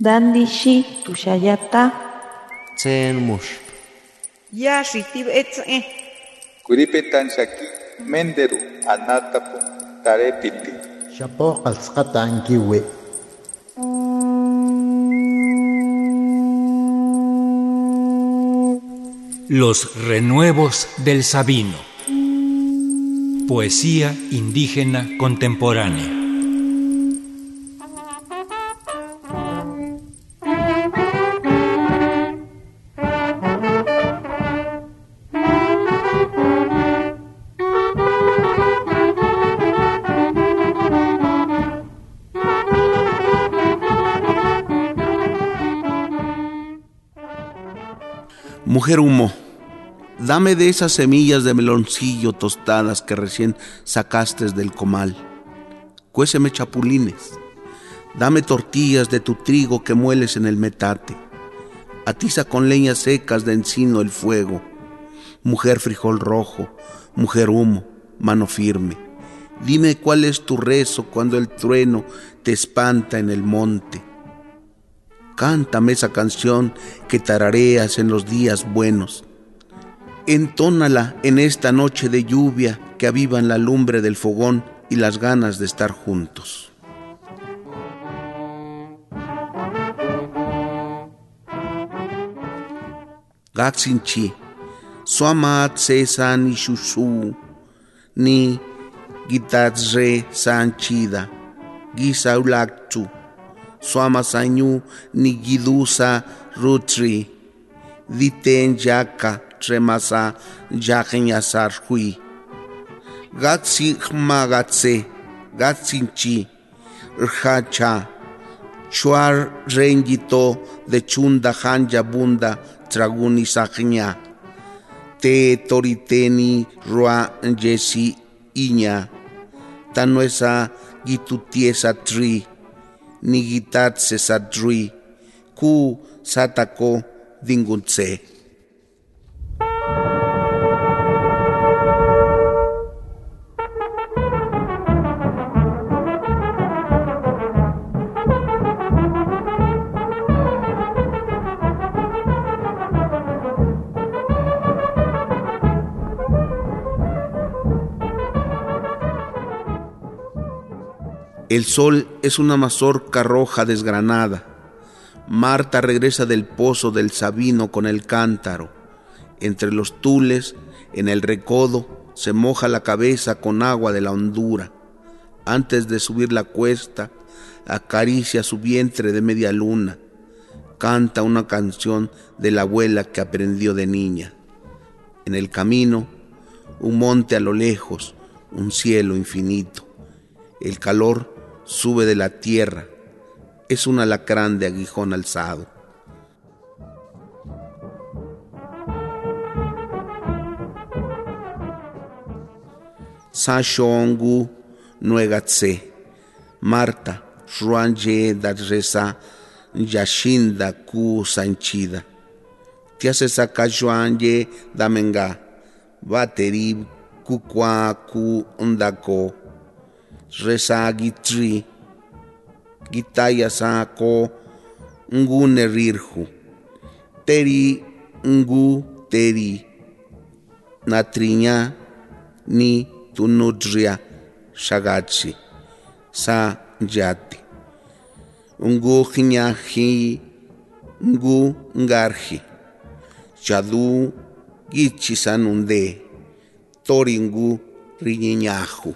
Dandishi tushayata. Tsen mush. Ya shitib etze. Kuripetan shaki menderu anatapu tarepiti. Shapo alzqata ankiwe. Los renuevos del Sabino. Poesía indígena contemporánea. Mujer humo, dame de esas semillas de meloncillo tostadas que recién sacaste del comal. Cuéseme chapulines. Dame tortillas de tu trigo que mueles en el metate. Atiza con leñas secas de encino el fuego. Mujer frijol rojo, mujer humo, mano firme. Dime cuál es tu rezo cuando el trueno te espanta en el monte Cántame esa canción que tarareas en los días buenos. Entónala en esta noche de lluvia que avivan la lumbre del fogón y las ganas de estar juntos. Gatsinchi, Suamat se san ni shushu, ni gitatzre sanchida, gisaulakchu suamasanyu nigidusa rutri, diten yaka tremasa yakenyasar hui. Gatsi magatse, gatsinchi, rhacha, chuar rengito de chunda hanja bunda traguni saknya, te toriteni rua jesi iña, tanuesa gitutiesa tri, nigitat sesadrui, ku satako dingunse. El sol es una mazorca roja desgranada. Marta regresa del pozo del Sabino con el cántaro. Entre los tules, en el recodo, se moja la cabeza con agua de la hondura. Antes de subir la cuesta, acaricia su vientre de media luna. Canta una canción de la abuela que aprendió de niña. En el camino, un monte a lo lejos, un cielo infinito. El calor sube de la tierra, es un alacrán de aguijón alzado. Sashongu nuegatse, Marta, Ruanje reza Yashinda ku sanchida. Tiase saka Juanje damenga, Bateri kukwa ku undako resa gitri gitaya sako ngu nerirhu teri ngu teri. Natriña ni tunudria shagachi sa yati. Ngu hi ngu chadu gichi sanunde. Toringu riñiñahu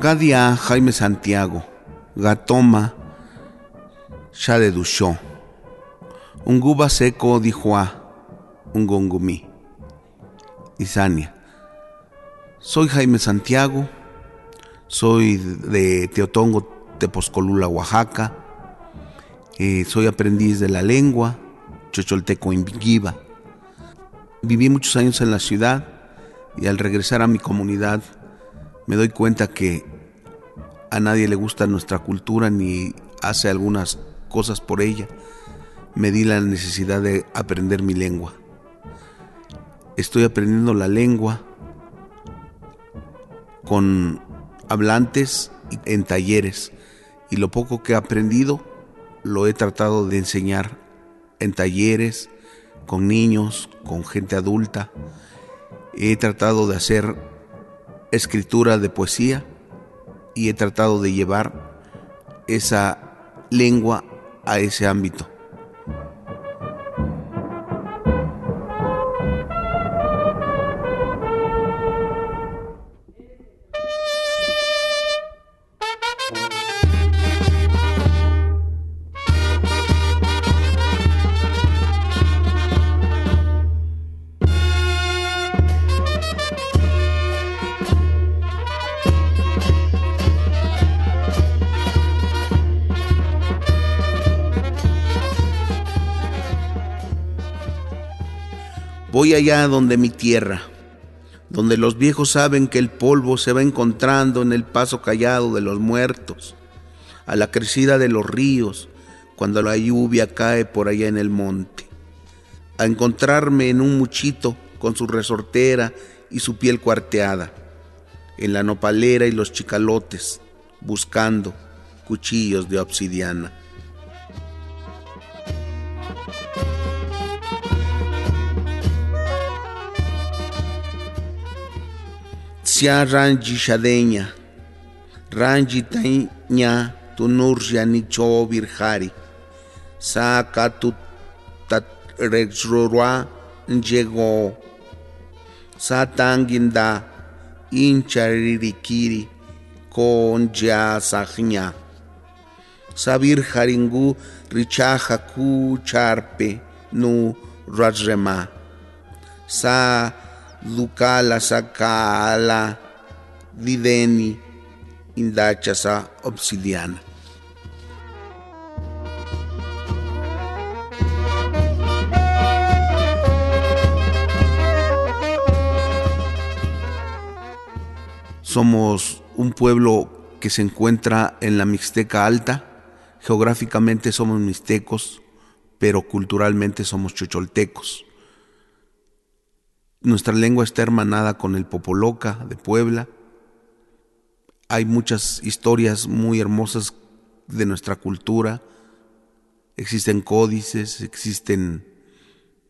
Gadia Jaime Santiago, Gatoma, Shade Dushó, Unguba Seco Dijoa, Ungongumi, Isania. Soy Jaime Santiago, soy de Teotongo, Tepozcolula, Oaxaca. Soy aprendiz de la lengua, Chocholteco Invigiva. Viví muchos años en la ciudad y al regresar a mi comunidad me doy cuenta que a nadie le gusta nuestra cultura ni hace algunas cosas por ella. Me di la necesidad de aprender mi lengua. estoy aprendiendo la lengua con hablantes en talleres y lo poco que he aprendido lo he tratado de enseñar en talleres, con niños, con gente adulta. He tratado de hacer escritura de poesía y he tratado de llevar esa lengua a ese ámbito. Voy allá donde mi tierra, donde los viejos saben que el polvo se va encontrando en el paso callado de los muertos, a la crecida de los ríos, cuando la lluvia cae por allá en el monte, a encontrarme en un muchito con su resortera y su piel cuarteada, en la nopalera y los chicalotes, buscando cuchillos de obsidiana. Sia ranji shadeña, ranji taña tu nurja ni virjari, saca tu tatrexrorua llegó, sa tanginda incharirikiri con ya sajña, sa virjaringu richaja ku charpe nu rajrema, sa Dukala Sakala Videni Indachasa Obsidiana. Somos un pueblo que se encuentra en la Mixteca Alta. Geográficamente somos mixtecos, pero culturalmente somos chocholtecos. Nuestra lengua está hermanada con el Popoloca de Puebla. Hay muchas historias muy hermosas de nuestra cultura. Existen códices, existen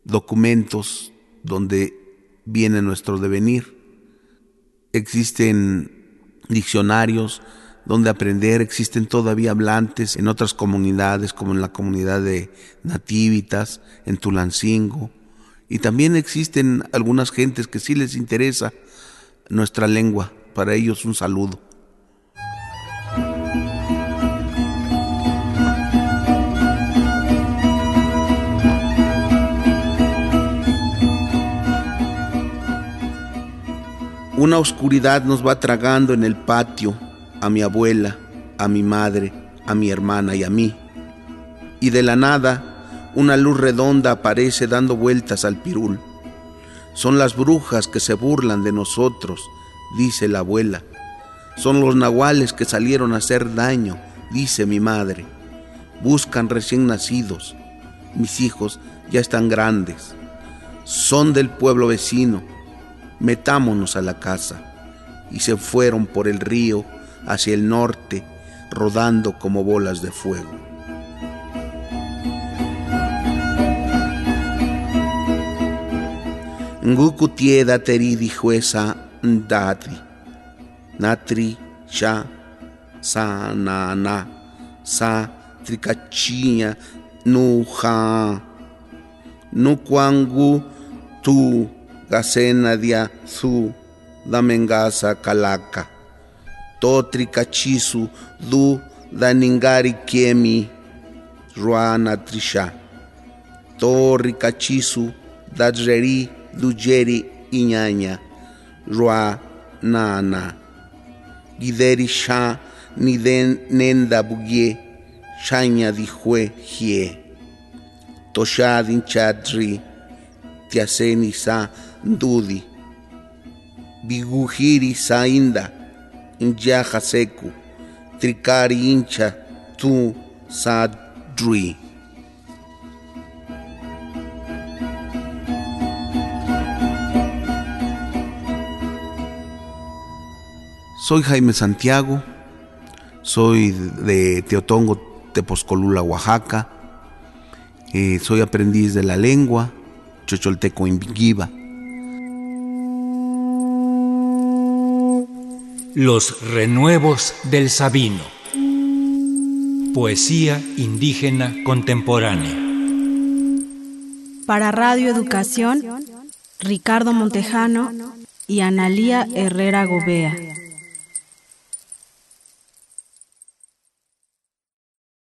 documentos donde viene nuestro devenir. Existen diccionarios donde aprender, existen todavía hablantes en otras comunidades, como en la comunidad de Nativitas, en Tulancingo, y también existen algunas gentes que sí les interesa nuestra lengua. Para ellos un saludo. Una oscuridad nos va tragando en el patio a mi abuela, a mi madre, a mi hermana y a mí. Y de la nada una luz redonda aparece dando vueltas al pirul. Son las brujas que se burlan de nosotros, dice la abuela. Son los nahuales que salieron a hacer daño, dice mi madre. Buscan recién nacidos. Mis hijos ya están grandes. Son del pueblo vecino. Metámonos a la casa. Y se fueron por el río hacia el norte, rodando como bolas de fuego. Nguku tieda teridi jueza ndatri. Natri cha sa na na sa tricachinha no ha no kwangu tu gacena dia su mengasa kalaka. To tricachisu du daningari kiemi ruana trisha to ricachisu dadreri Lugeri Inhanya, Rua Nana, Gideri Sha Niden Nenda Bugie, Shanya Dihue Hie, Toshadin Chadri, Tiaseni Sa Ndudi, Biguhiri Sainda, Injaha Seku, Trikari Incha Tu Sadri. Soy Jaime Santiago, soy de Teotongo, Tepozcolula, Oaxaca. Eh, soy aprendiz de la lengua, chocholteco invigiva. Los renuevos del Sabino. Poesía indígena contemporánea. Para Radio Educación, Ricardo Montejano y Analía Herrera Gobea.